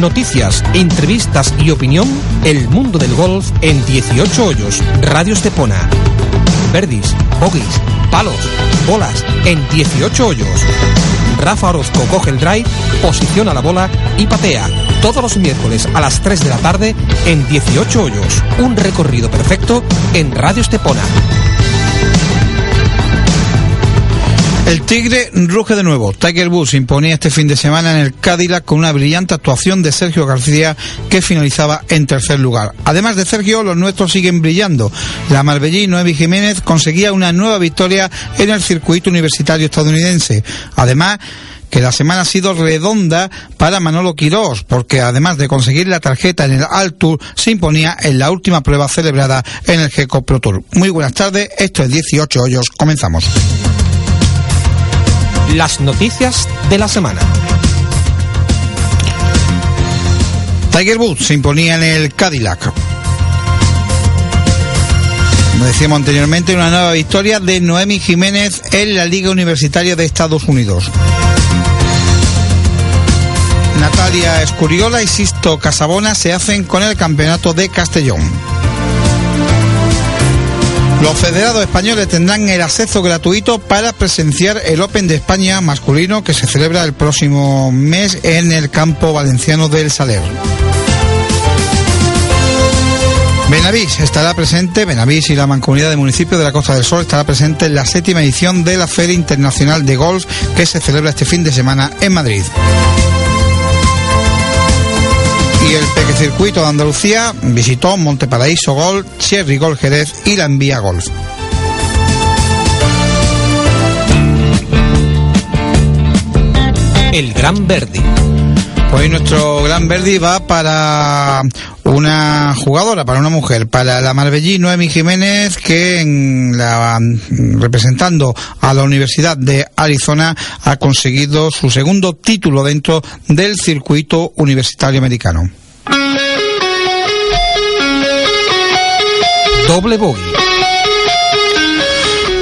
Noticias, entrevistas y opinión, el mundo del golf en 18 hoyos. Radio Estepona. Verdis, bogies, palos, bolas en 18 hoyos. Rafa Orozco coge el drive, posiciona la bola y patea. Todos los miércoles a las 3 de la tarde en 18 hoyos. Un recorrido perfecto en Radio Estepona. El Tigre ruge de nuevo. Tiger Woods imponía este fin de semana en el Cadillac con una brillante actuación de Sergio García que finalizaba en tercer lugar. Además de Sergio, los nuestros siguen brillando. La Marbellí Noemi Jiménez conseguía una nueva victoria en el circuito universitario estadounidense. Además, que la semana ha sido redonda para Manolo Quirós, porque además de conseguir la tarjeta en el Alt Tour, se imponía en la última prueba celebrada en el GECO Pro Tour. Muy buenas tardes, esto es 18 hoyos, comenzamos. Las noticias de la semana. Tiger Woods se imponía en el Cadillac. Como decíamos anteriormente, una nueva victoria de Noemi Jiménez en la Liga Universitaria de Estados Unidos. Natalia Escuriola y Sisto Casabona se hacen con el campeonato de Castellón. Los federados españoles tendrán el acceso gratuito para presenciar el Open de España masculino que se celebra el próximo mes en el campo valenciano del Saler. Benavís estará presente, Benavís y la Mancomunidad de Municipios de la Costa del Sol estará presente en la séptima edición de la Feria Internacional de Golf que se celebra este fin de semana en Madrid Peque Circuito de Andalucía visitó Monteparaíso Golf, Cherry Golf Jerez y la Envía Golf. El Gran Verdi. Hoy nuestro Gran Verdi va para una jugadora, para una mujer, para la Marbellí Noemi Jiménez, que en la, representando a la Universidad de Arizona ha conseguido su segundo título dentro del circuito universitario americano. Doble bogey.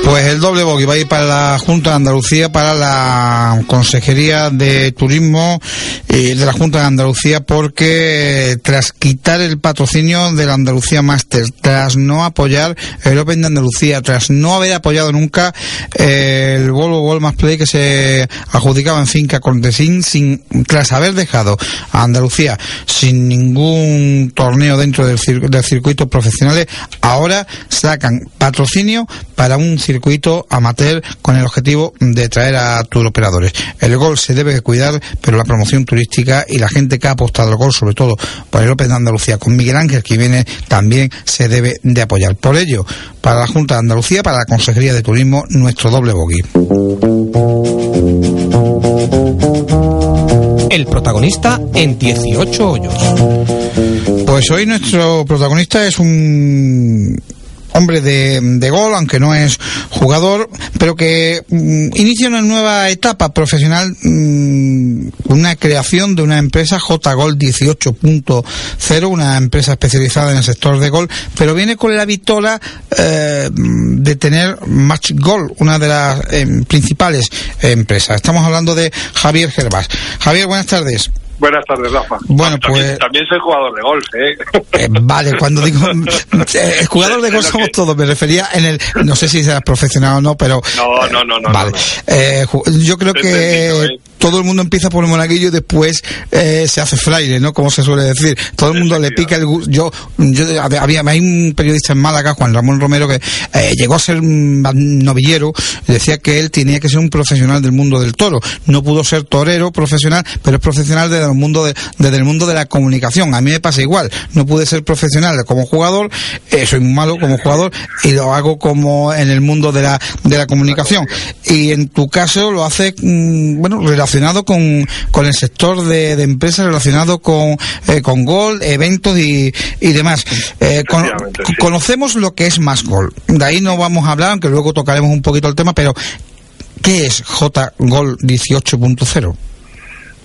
Pues el doble bogey va a ir para la Junta de Andalucía, para la Consejería de Turismo y de la Junta de Andalucía, porque tras quitar el patrocinio de la Andalucía Master, tras no apoyar el Open de Andalucía, tras no haber apoyado nunca el Volvo World Match Play que se adjudicaba en finca Cortesín, sin, tras haber dejado a Andalucía sin ningún torneo dentro del, del circuito profesionales, ahora sacan patrocinio para un circuito amateur con el objetivo de traer a operadores. El gol se debe cuidar, pero la promoción turística y la gente que ha apostado al gol, sobre todo por el Open de Andalucía, con Miguel Ángel que viene, también se debe de apoyar. Por ello, para la Junta de Andalucía, para la Consejería de Turismo, nuestro doble bogey. El protagonista en 18 hoyos. Pues hoy nuestro protagonista es un hombre de, de, gol, aunque no es jugador, pero que mm, inicia una nueva etapa profesional, mm, una creación de una empresa J-Gol 18.0, una empresa especializada en el sector de gol, pero viene con la vitola eh, de tener Match Gol, una de las eh, principales empresas. Estamos hablando de Javier Gervás. Javier, buenas tardes. Buenas tardes, Rafa. Bueno, también, pues. También soy jugador de golf, ¿eh? eh vale, cuando digo. Eh, jugador de golf somos todos, me refería en el. No sé si serás profesional o no, pero. No, no, no, no. Vale. No, no. Eh, yo creo que todo el mundo empieza por el monaguillo y después eh, se hace fraile, ¿no? Como se suele decir. Todo el mundo le pica el gusto. Yo, yo, había, hay un periodista en Málaga, Juan Ramón Romero, que eh, llegó a ser novillero y decía que él tenía que ser un profesional del mundo del toro. No pudo ser torero profesional, pero es profesional desde el mundo de, desde el mundo de la comunicación. A mí me pasa igual. No pude ser profesional como jugador, eh, soy muy malo como jugador y lo hago como en el mundo de la, de la comunicación. Y en tu caso lo hace, mm, bueno, relacionado relacionado con, con el sector de, de empresas, relacionado con, eh, con Gol, eventos y, y demás. Eh, con, sí. Conocemos lo que es más Gol. De ahí no vamos a hablar, aunque luego tocaremos un poquito el tema, pero ¿qué es J Gol 18.0?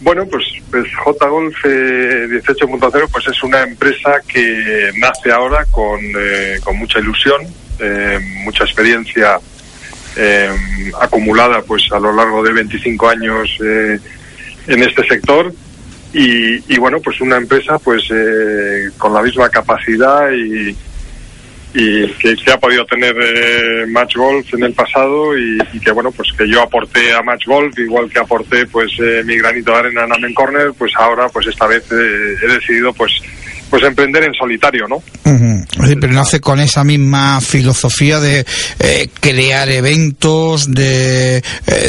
Bueno, pues, pues J Golf eh, 18.0 pues es una empresa que nace ahora con, eh, con mucha ilusión, eh, mucha experiencia eh, acumulada pues a lo largo de 25 años eh, en este sector. Y, bueno, pues una empresa pues eh, con la misma capacidad y, y que, ha podido tener eh, Match Golf en el pasado y, que bueno pues que yo aporté a Match Golf igual que aporté pues eh, mi granito de arena en Amen Corner pues ahora pues esta vez he decidido pues pues emprender en solitario, ¿no? pero nace con esa misma filosofía de eh, crear eventos, de, eh,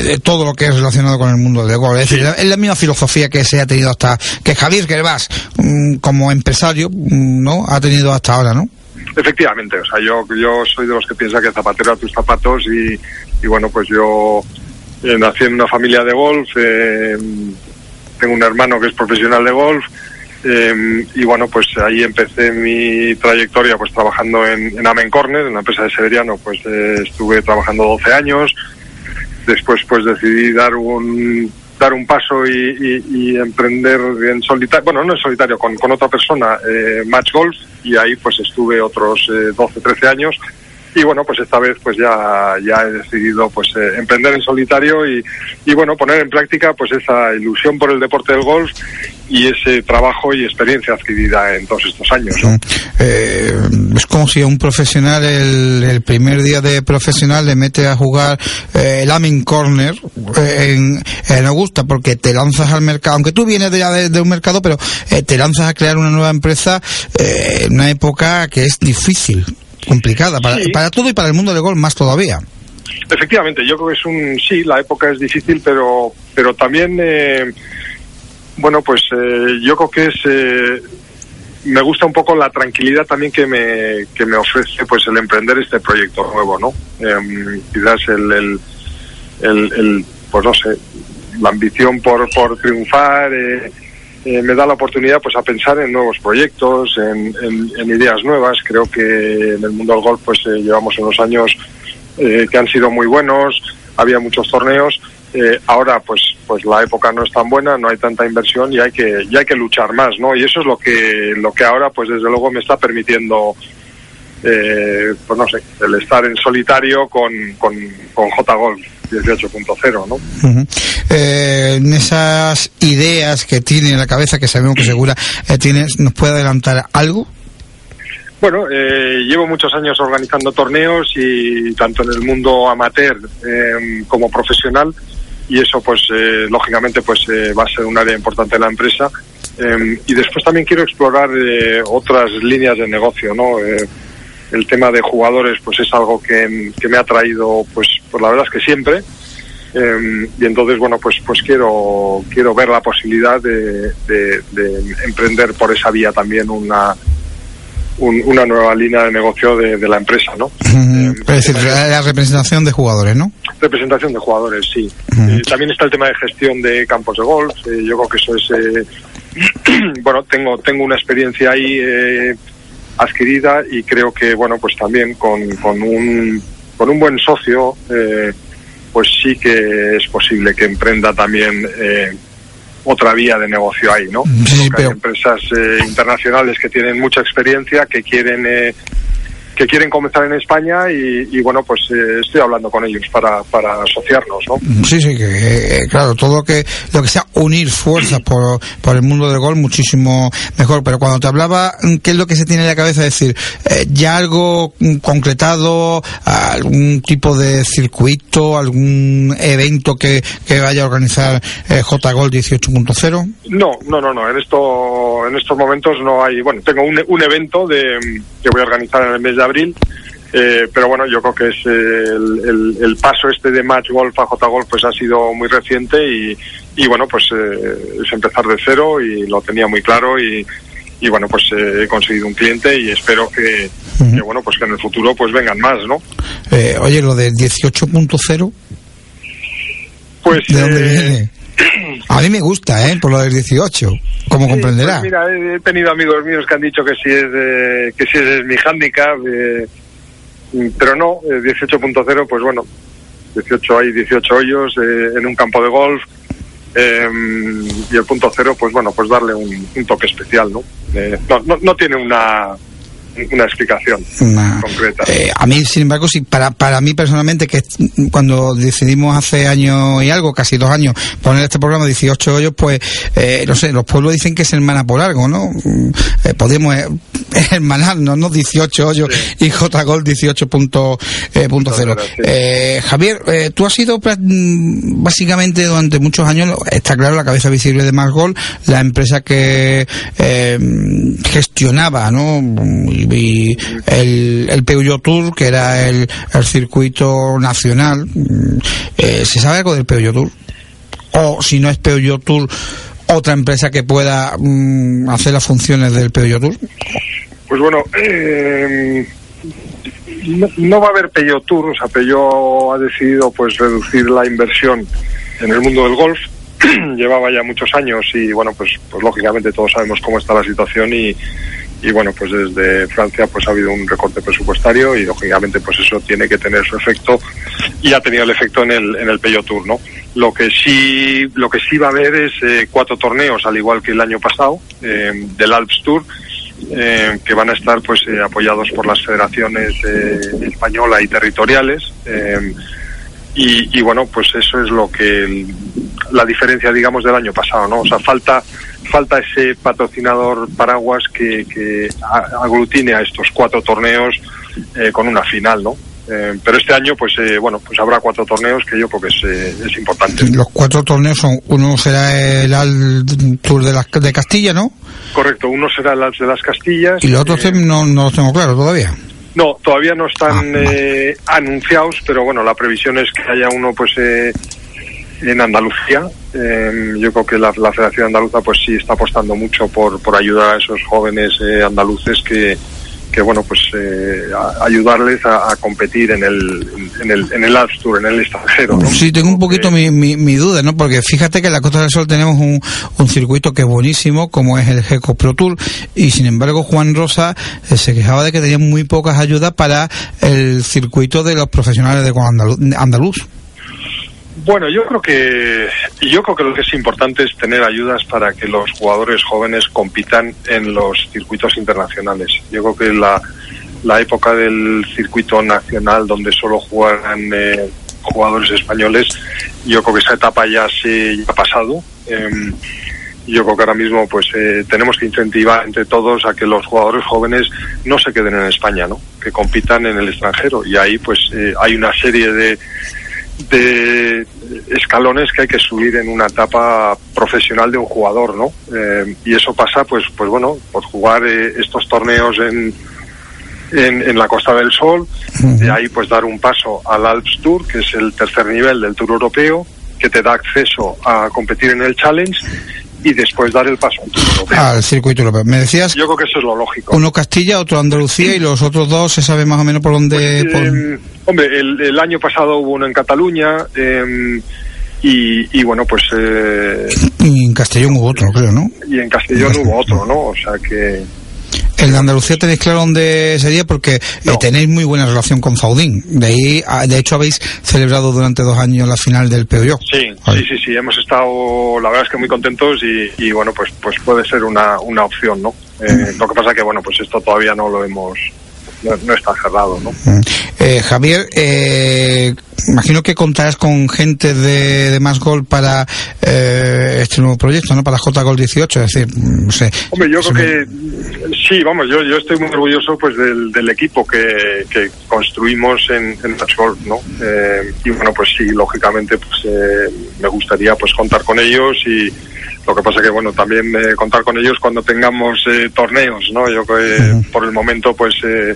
de, todo lo que es relacionado con el mundo del golf. Es decir, es la misma filosofía que se ha tenido hasta, que Javier Gervás, mm, como empresario, mm, ¿no? Ha tenido hasta ahora, ¿no? Efectivamente, o sea, yo, yo soy de los que piensa que zapatero a tus zapatos y, y bueno, pues yo eh, nací en una familia de golf, tengo un hermano que es profesional de golf, eh, y bueno, pues ahí empecé mi trayectoria pues trabajando en, en Amen Corner, en la empresa de Severiano, pues eh, estuve trabajando 12 años. Después pues decidí dar un dar un paso y, emprender en solitario, bueno, no en solitario, con, con otra persona, eh, Match Golf, y ahí pues estuve otros 12, 13 años y bueno pues esta vez pues ya ya he decidido pues emprender en solitario y, y bueno poner en práctica pues esa ilusión por el deporte del golf y ese trabajo y experiencia adquirida en todos estos años. Eh, es como si un profesional el, primer día de profesional le mete a jugar eh, el Amin Corner eh, en, en, Augusta porque te lanzas al mercado, aunque tú vienes de, de, de un mercado, pero te lanzas a crear una nueva empresa en una época que es difícil, complicada, para, para todo y para el mundo del gol más todavía. Efectivamente, yo creo que es un sí, la época es difícil, pero pero también eh, bueno, pues eh, yo creo que es eh, me gusta un poco la tranquilidad también que me, que me ofrece pues el emprender este proyecto nuevo, ¿no? Eh, quizás el, el, el, pues no sé, la ambición por, por triunfar eh, eh, me da la oportunidad pues a pensar en nuevos proyectos, en, ideas nuevas. Creo que en el mundo del golf pues llevamos unos años que han sido muy buenos, había muchos torneos eh, ahora pues pues la época no es tan buena, no hay tanta inversión y hay que hay que luchar más, ¿no? Y eso es lo que lo que ahora pues desde luego me está permitiendo eh, pues no sé, el estar en solitario con, con, con J Golf 18.0, ¿no? eh, en esas ideas que tiene en la cabeza, que sabemos que segura eh, tienes, ¿nos puede adelantar algo? Bueno, eh, llevo muchos años organizando torneos y tanto en el mundo amateur eh, como profesional y eso pues eh, lógicamente pues eh, va a ser un área importante de la empresa eh, y después también quiero explorar otras líneas de negocio no el tema de jugadores pues es algo que, que me ha traído pues pues la verdad es que siempre y entonces bueno pues pues quiero quiero ver la posibilidad de, de, de emprender por esa vía también una una nueva línea de negocio de, la empresa, ¿no? es decir, la representación de jugadores, ¿no? Representación de jugadores, sí. Eh, también está el tema de gestión de campos de golf. Eh, yo creo que eso es, eh, bueno, tengo tengo una experiencia ahí adquirida y creo que, bueno, pues también con, con un con un buen socio, pues sí que es posible que emprenda también otra vía de negocio ahí, ¿no? Sí, Hay empresas eh, internacionales que tienen mucha experiencia, que quieren eh, que quieren comenzar en España y, bueno, pues eh, estoy hablando con ellos para, para asociarnos, ¿no? Sí, sí, que claro, todo lo que, lo que sea unir fuerzas por, por el mundo del gol, muchísimo mejor. Pero cuando te hablaba, ¿qué es lo que se tiene en la cabeza? decir, eh, ya algo concretado, algún tipo de circuito, algún evento que, que vaya a organizar eh, J Gol 18.0? No, no, no, no. En esto, en estos momentos no hay, bueno, tengo un, un evento de, que voy a organizar en el mes de abril. Eh, pero bueno, yo creo que es el, el, paso este de Match Golf a J Golf pues ha sido muy reciente y, y bueno, pues eh, es empezar de cero y lo tenía muy claro y, y bueno, pues eh, he conseguido un cliente y espero que, que, bueno, pues que en el futuro pues vengan más, ¿no? oye, lo del 18.0 pues ¿De dónde viene? A mí me gusta, ¿eh? Por lo del 18, como comprenderá. Pues mira, he tenido amigos míos que han dicho que si es, que si es mi handicap, eh, pero no, 18.0, pues bueno, 18 hay 18 hoyos eh, en un campo de golf. Em, y el punto cero, pues bueno, pues darle un, toque especial, ¿no? no, no, no tiene una una explicación concreta. Eh, a mí, sin embargo, sí, para, para mí personalmente, que cuando decidimos hace años y algo, casi dos años, poner este programa 18 hoyos, pues, eh, no sé, los pueblos dicen que se hermana por algo, ¿no? Eh, podemos eh, hermanarnos, ¿no? 18 hoyos y J Gol 18.0. Eh, Javier, tú has sido básicamente durante muchos años, está claro, la cabeza visible de Más Gol, la empresa que gestionaba, ¿no? Y, el, el Peugeot Tour, que era el, el circuito nacional. ¿Se sabe algo del Peugeot Tour? O si no es Peugeot Tour, otra empresa que pueda mm, hacer las funciones del Peugeot Tour? Pues bueno, eh, no, va a haber Peugeot Tour, o sea, Peugeot ha decidido pues reducir la inversión en el mundo del golf. Llevaba ya muchos años y bueno, pues, pues lógicamente todos sabemos cómo está la situación y, y bueno, pues desde Francia pues ha habido un recorte presupuestario y lógicamente pues eso tiene que tener su efecto y ha tenido el efecto en el en el Tour, ¿no? Lo que sí lo que sí va a haber es eh, cuatro torneos al igual que el año pasado eh, del Alps Tour eh, que van a estar pues apoyados por las federaciones española y territoriales y, y, bueno pues eso es lo que la diferencia digamos del año pasado, ¿no? O sea falta falta ese patrocinador paraguas que, que aglutine a estos cuatro torneos eh, con una final, ¿no? Eh, pero este año, pues eh, bueno, pues habrá cuatro torneos que yo creo que es, es importante. Los cuatro torneos son, uno será el Al Tour de, de Castilla, ¿no? Correcto, uno será el Alps de las Castillas. Y los otros no, no los tengo claro todavía. No, todavía no están ah, anunciados, pero bueno, la previsión es que haya uno, pues en Andalucía. Eh, yo creo que la, Federación Andaluza pues sí está apostando mucho por, por ayudar a esos jóvenes eh, andaluces que, que bueno pues eh, ayudarles a, competir en el en el en el Tour en el extranjero sí tengo un poquito mi, mi, duda no porque fíjate que en la Costa del Sol tenemos un, un circuito que es buenísimo como es el GECO Pro Tour y sin embargo Juan Rosa se quejaba de que tenía muy pocas ayudas para el circuito de los profesionales de andaluz bueno, yo creo que yo creo que lo que es importante es tener ayudas para que los jugadores jóvenes compitan en los circuitos internacionales. Yo creo que la, la época del circuito nacional donde solo juegan eh, jugadores españoles, yo creo que esa etapa ya se ha pasado. Em, yo creo que ahora mismo pues eh, tenemos que incentivar entre todos a que los jugadores jóvenes no se queden en España, ¿no? Que compitan en el extranjero y ahí pues eh, hay una serie de de escalones que hay que subir en una etapa profesional de un jugador, ¿no? Eh, y eso pasa, pues, pues bueno, por jugar eh, estos torneos en, en, la Costa del Sol, de ahí pues dar un paso al Alps Tour, que es el tercer nivel del Tour Europeo, que te da acceso a competir en el Challenge y después dar el paso al circuito europeo. Me decías. Yo creo que eso es lo lógico. Uno Castilla, otro Andalucía y los otros dos se sabe más o menos por dónde. Pues, em, hombre, el, año pasado hubo uno en Cataluña. Em, y, y, bueno, pues... Eh, y en Castellón hubo otro, creo, ¿no? Y en Castellón hubo otro, ¿no? O sea que... El de Andalucía tenéis claro dónde sería porque eh, tenéis muy buena relación con Faudín. De ahí, ah, de hecho, habéis celebrado durante dos años la final del Peugeot. Sí, sí, sí, sí, hemos estado, la verdad es que muy contentos y, y bueno, pues, pues puede ser una, una opción, ¿no? Eh, lo que pasa que, bueno, pues esto todavía no lo hemos, no, está cerrado, ¿no? Eh, Javier, eh, imagino que contarás con gente de, de Más Gol para eh, este nuevo proyecto, ¿no? Para J Gol 18, es decir, no sé. Hombre, yo creo que sí, vamos, yo, yo estoy muy orgulloso pues del, del equipo que, que construimos en, en Más Gol, ¿no? Eh, y bueno, pues sí, lógicamente, pues eh, me gustaría pues contar con ellos y lo que pasa que, bueno, también eh, contar con ellos cuando tengamos eh, torneos, ¿no? Yo creo que por el momento, pues, eh,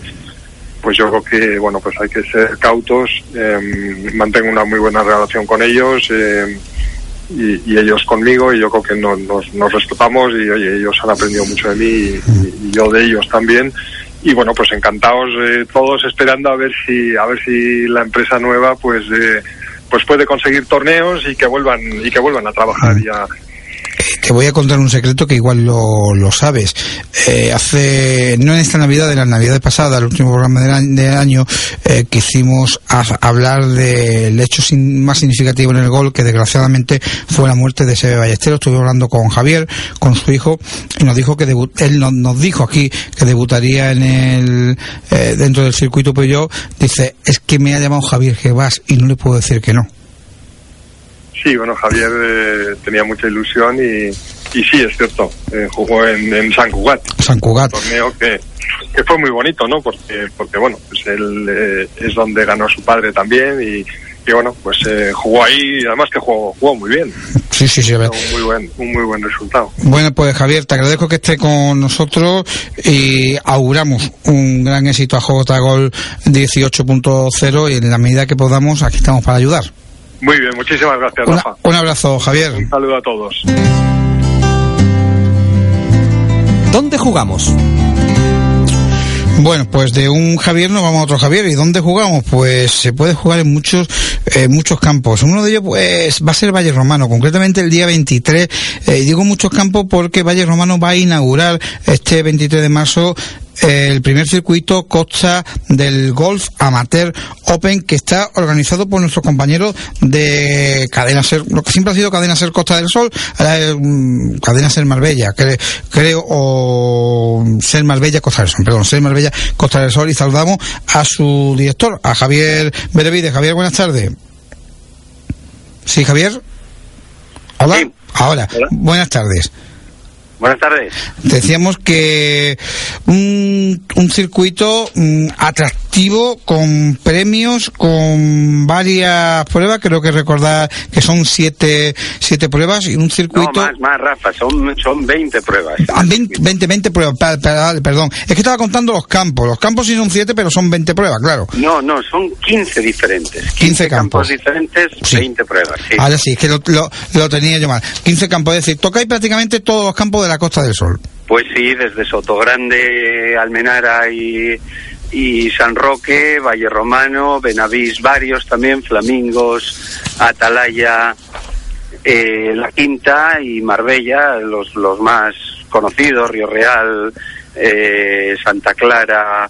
pues yo creo que, bueno, pues hay que ser cautos. Em, mantengo una muy buena relación con ellos em, y, ellos conmigo y yo creo que nos, nos, respetamos y, oye, ellos han aprendido mucho de mí y, yo de ellos también y bueno pues encantados todos esperando a ver si a ver si la empresa nueva pues pues puede conseguir torneos y que vuelvan y que vuelvan a trabajar y a, te voy a contar un secreto que igual lo, lo sabes. Eh, hace, no en esta Navidad, de la Navidad pasada, el último programa del año, eh, quisimos hablar del hecho más significativo en el gol, que desgraciadamente fue la muerte de Sebe Ballesteros. Estuve hablando con Javier, con su hijo, y nos dijo que él nos, dijo aquí que debutaría en el, eh, dentro del circuito, pero yo, dice, es que me ha llamado Javier Gebas y no le puedo decir que no. Sí, bueno, Javier eh, tenía mucha ilusión y, y sí, es cierto, eh, jugó en, San Cugat. San Cugat. Un torneo que, que fue muy bonito, ¿no? Porque, porque bueno, pues él eh, es donde ganó su padre también y, y bueno, pues jugó ahí y además que jugó, jugó muy bien. Sí, sí, sí. Un muy buen, un muy buen resultado. Bueno, pues Javier, te agradezco que esté con nosotros y auguramos un gran éxito a Gol 18.0 y en la medida que podamos, aquí estamos para ayudar. Muy bien, muchísimas gracias, Rafa. Un abrazo, Javier. Un saludo a todos. ¿Dónde jugamos? Bueno, pues de un Javier nos vamos a otro Javier. ¿Y dónde jugamos? Pues se puede jugar en muchos eh, muchos campos. Uno de ellos pues va a ser Valle Romano, concretamente el día 23. Eh, digo muchos campos porque Valle Romano va a inaugurar este 23 de marzo el primer circuito Costa del Golf Amateur Open que está organizado por nuestros compañeros de Cadena Ser, lo que siempre ha sido Cadena Ser Costa del Sol, ahora es mm, Cadena Ser Marbella, creo, o Ser Marbella Costa del Sol, perdón, Ser Marbella Costa del Sol y saludamos a su director, a Javier Berevide. Javier, buenas tardes. Sí, Javier. Hola. Ahora, buenas tardes. Buenas tardes. Decíamos que un, un circuito mm, atractivo con premios, con varias pruebas, creo que recordar que son siete, siete pruebas y un circuito... No, más, más, Rafa, son, son 20 pruebas. Ah, 20, 20, pruebas, perdón. Es que estaba contando los campos. Los campos sí son siete, pero son 20 pruebas, claro. No, no, son 15 diferentes. 15, campos. diferentes, 20 pruebas, sí. Ahora sí, es que lo, lo, lo tenía yo mal. 15 campos, es decir, tocáis prácticamente todos los campos de la Costa del Sol. Pues sí, desde Sotogrande, Almenara y, y San Roque, Valle Romano, Benavís, varios también, Flamingos, Atalaya, eh, La Quinta y Marbella, los, los más conocidos, Río Real, eh, Santa Clara,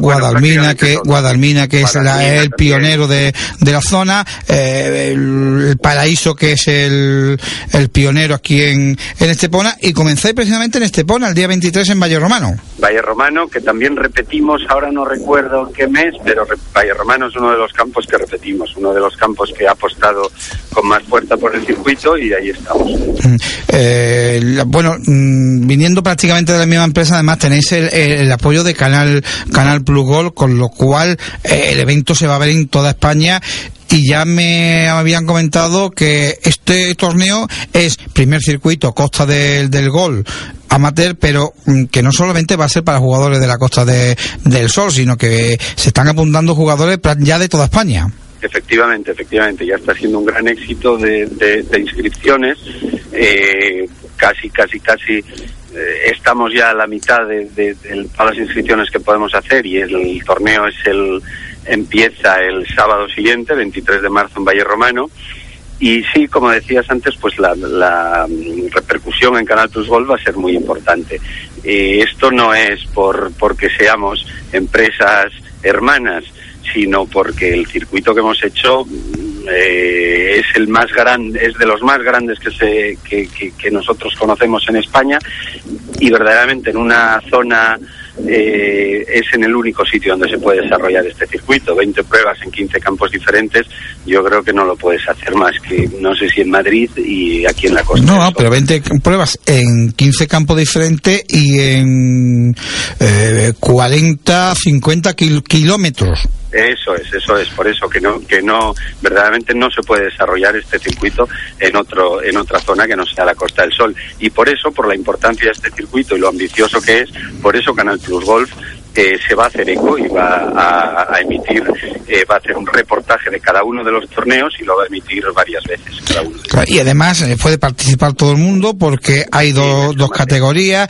Guadalmina, que, Guadalmina, que es el pionero de, de la zona, eh, el, Paraíso, que es el, el pionero aquí en, en Estepona, y comenzáis precisamente en Estepona, el día 23 en Valle Romano. Valle Romano, que también repetimos, ahora no recuerdo qué mes, pero Valle Romano es uno de los campos que repetimos, uno de los campos que ha apostado con más fuerza por el circuito y ahí estamos. Mm, eh, bueno, mm, viniendo prácticamente de la misma empresa, además tenéis el, el apoyo de Canal Canal, Plus Gol, con lo cual eh, el evento se va a ver en toda España y ya me habían comentado que este torneo es primer circuito Costa del, del Gol amateur, pero mm, que no solamente va a ser para jugadores de la Costa del Sol, sino que se están apuntando jugadores ya de toda España. Efectivamente, efectivamente, ya está siendo un gran éxito de, de, inscripciones, eh, casi, casi, casi estamos ya a la mitad de, todas las inscripciones que podemos hacer y el, torneo es el empieza el sábado siguiente, 23 de marzo en Valle Romano. Y sí, como decías antes, pues la, repercusión en Canal Plus Gol va a ser muy importante. Eh, esto no es por porque seamos empresas hermanas, sino porque el circuito que hemos hecho eh, es el más grande, es de los más grandes que, se, que, nosotros conocemos en España y verdaderamente en una zona eh, es en el único sitio donde se puede desarrollar este circuito. 20 pruebas en 15 campos diferentes, yo creo que no lo puedes hacer más que, no sé si en Madrid y aquí en la costa. No, pero 20 pruebas en 15 campos diferentes y en eh, 40, 50 kilómetros. Eso es, eso es, por eso que no, que no, verdaderamente no se puede desarrollar este circuito en otro, en otra zona que no sea la Costa del Sol. Y por eso, por la importancia de este circuito y lo ambicioso que es, por eso Canal Plus Golf eh, se va a hacer eco y va a, emitir, eh, va a hacer un reportaje de cada uno de los torneos y lo va a emitir varias veces. Cada uno y además eh, puede participar todo el mundo porque hay dos categorías,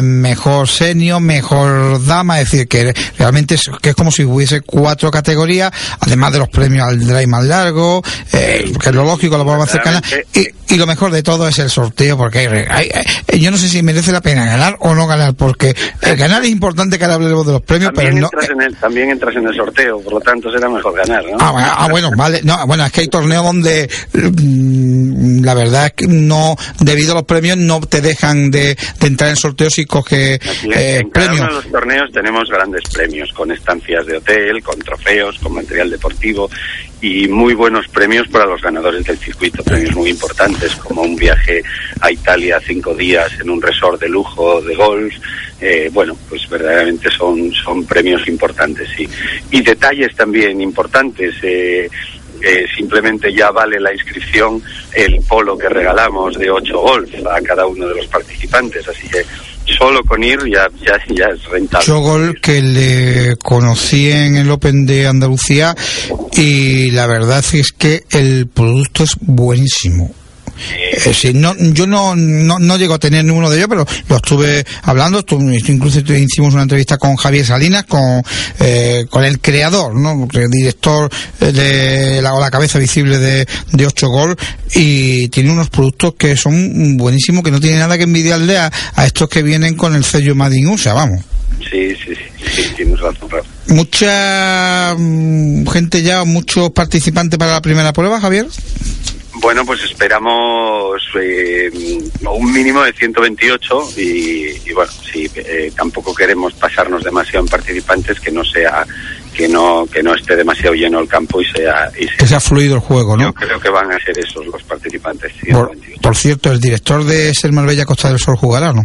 mejor senior, mejor dama, es decir, que realmente es, que es como si hubiese cuatro categorías, además de los premios al drive más largo, que es lo lógico, lo vamos a hacer canal. Y, y, lo mejor de todo es el sorteo, porque hay, yo no sé si merece la pena ganar o no ganar, porque el ganar es importante que de los premios, también pero no... Entras en el, también entras en el sorteo, por lo tanto será mejor ganar, ¿no? Ah, ah bueno, vale. No, bueno, es que hay torneos donde mm, la verdad es que no, debido a los premios, no te dejan de, entrar en sorteos y coges eh, en premios. Cada uno de los torneos tenemos grandes premios, con estancias de hotel, con trofeos, con material deportivo y muy buenos premios para los ganadores del circuito, premios muy importantes como un viaje a Italia cinco días en un resort de lujo de golf, eh, bueno, pues verdaderamente son, son premios importantes, sí. Y detalles también importantes, eh, eh, simplemente ya vale la inscripción el polo que regalamos de 8 golf a cada uno de los participantes, así que solo con ir ya, ya, ya es rentable. Chogol que le conocí en el Open de Andalucía y la verdad es que el producto es buenísimo. Eh, no, yo no, no, no, llego a tener ninguno de ellos, pero lo estuve hablando, incluso hicimos una entrevista con Javier Salinas, con, eh, con el creador, ¿no? el director de la, la cabeza visible de, de 8 Gol, y tiene unos productos que son buenísimos, que no tiene nada que envidiarle a, a estos que vienen con el sello Madin USA, vamos. Sí, sí, sí, tienes razón, Mucha mm, gente ya, muchos participantes para la primera prueba, Javier. Bueno, pues esperamos eh, un mínimo de 128 y, bueno, sí, eh, tampoco queremos pasarnos demasiado en participantes que no sea que no que no esté demasiado lleno el campo y sea y que sea fluido el juego, ¿no? Yo creo que van a ser esos los participantes. Por, por, cierto, el director de Ser Marbella Costa del Sol jugará, ¿no?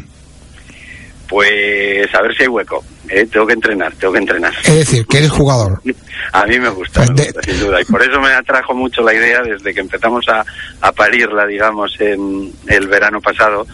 Pues a ver si hay hueco. ¿Eh? Tengo que entrenar, tengo que entrenar. Es decir, que eres jugador. A mí me gusta, pues sin duda. Y por eso me atrajo mucho la idea desde que empezamos a, a parirla, digamos, en el verano pasado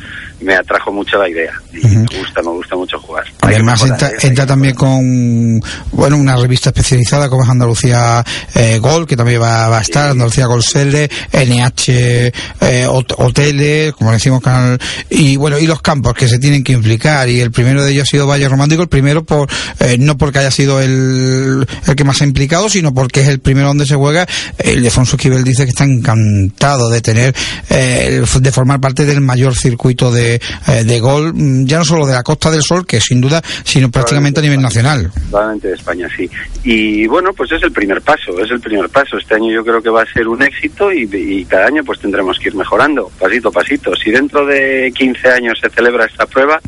me atrajo mucho la idea. Y me gusta, me gusta mucho jugar. Además entra, también con bueno una revista especializada como es Andalucía eh, Gol, que también va, a estar, Andalucía Gol Sele, NH eh, Hoteles, como decimos, canal, y bueno, y los campos que se tienen que implicar. Y el primero de ellos ha sido Valle Romántico, el primero por eh, no porque haya sido el, el que más ha implicado, sino porque es el primero donde se juega. El Defonso Esquivel dice que está encantado de tener, eh, de formar parte del mayor circuito de eh, de, gol, mm, ya no solo de la Costa del Sol, que sin duda, sino prácticamente a nivel nacional. Probablemente de España, sí. Y bueno, pues es el primer paso, es el primer paso. Este año yo creo que va a ser un éxito y, cada año pues tendremos que ir mejorando, pasito a pasito. Si dentro de 15 años se celebra esta prueba,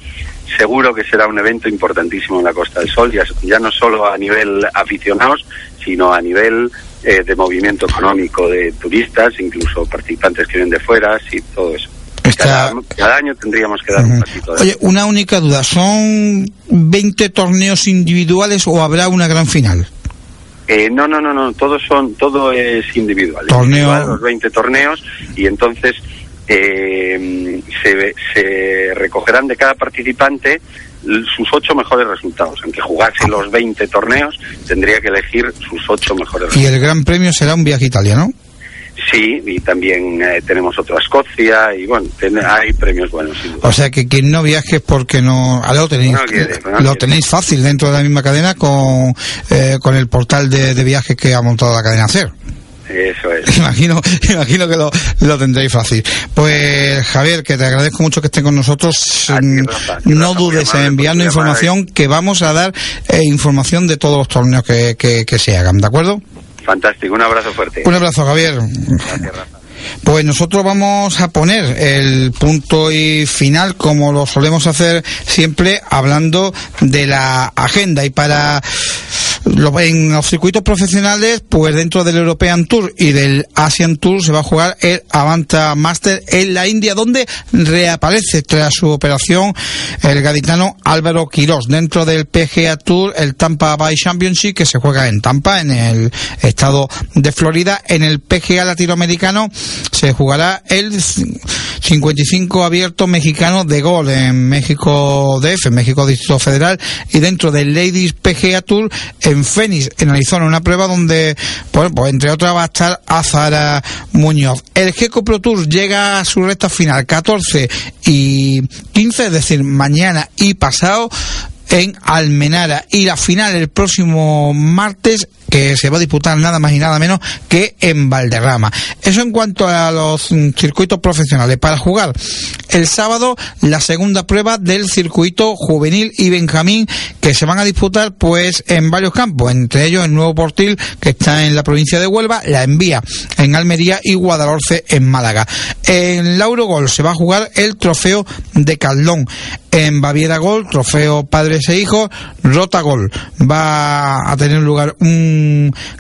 seguro que será un evento importantísimo en la Costa del Sol, ya, ya no solo a nivel aficionados, sino a nivel eh, de movimiento económico de turistas, incluso participantes que vienen de fuera, y todo eso. Cada, año tendríamos que dar un pasito. Oye, una única duda, ¿son 20 torneos individuales o habrá una gran final? Eh, no, no, no, no, todos son, todo es individual. Torneo... los 20 torneos y entonces eh, se, se recogerán de cada participante sus ocho mejores resultados. Aunque jugase los 20 torneos, tendría que elegir sus ocho mejores resultados. ¿Y el gran premio será un viaje a Italia, no? Sí, y también eh, tenemos otro a Escocia y bueno, hay premios buenos. O sea que quien no viaje es porque no... lo tenéis, lo tenéis fácil dentro de la misma cadena con, eh, con el portal de, de viajes que ha montado la cadena hacer Eso es. imagino, imagino que lo, lo, tendréis fácil. Pues Javier, que te agradezco mucho que estés con nosotros. Mm, no dudes en enviarnos información, que vamos a dar eh, información de todos los torneos que, que, que se hagan, ¿de acuerdo? Fantástico, un abrazo fuerte. Un abrazo, Javier. Pues nosotros vamos a poner el punto y final, como lo solemos hacer siempre, hablando de la agenda. Y para en los circuitos profesionales, pues dentro del European Tour y del Asian Tour se va a jugar el Avanta Master en la India, donde reaparece tras su operación el gaditano Álvaro Quirós. Dentro del PGA Tour, el Tampa Bay Championship, que se juega en Tampa, en el estado de Florida. En el PGA latinoamericano se jugará el 55 abierto mexicano de gol en México DF, México Distrito Federal, y dentro del Ladies PGA Tour en Phoenix, en Arizona, una prueba donde, pues, pues entre otras, va a estar Azara Muñoz. El GECO Pro Tour llega a su recta final 14 y 15, es decir, mañana y pasado en Almenara y la final el próximo martes que se va a disputar nada más y nada menos que en Valderrama. Eso en cuanto a los circuitos profesionales. Para jugar el sábado la segunda prueba del circuito juvenil y Benjamín que se van a disputar pues en varios campos, entre ellos el Nuevo Portil que está en la provincia de Huelva, la Envía en Almería y Guadalhorce en Málaga. En Lauro Gol se va a jugar el trofeo de Caldón. En Baviera Gol, trofeo padres e hijos, Rota Gol. Va a tener lugar un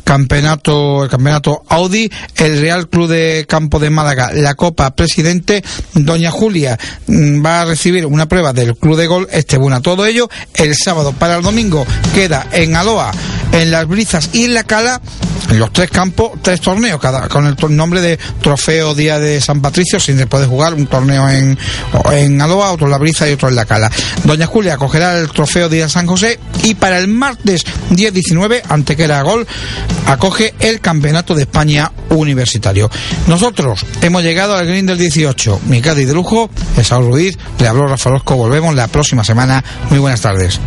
campeonato, el campeonato Audi, el Real Club de Campo de Málaga, la Copa Presidente, Doña Julia mm, va a recibir una prueba del Club de Gol Estebuna. Todo ello el sábado. Para el domingo queda en Aloa, en Las Brizas y en La Cala los tres campos, tres torneos, cada con el nombre de Trofeo Día de San Patricio, sin se puede jugar un torneo en, en Aloa, otro en La Brisa y otro en La Cala. Doña Julia acogerá el Trofeo Día de San José y para el martes 10-19, Antequera Gol, acoge el Campeonato de España Universitario. Nosotros hemos llegado al Green del 18. Mi Cádiz de lujo, Saúl Ruiz, le habló Rafa Losco, volvemos la próxima semana. Muy buenas tardes.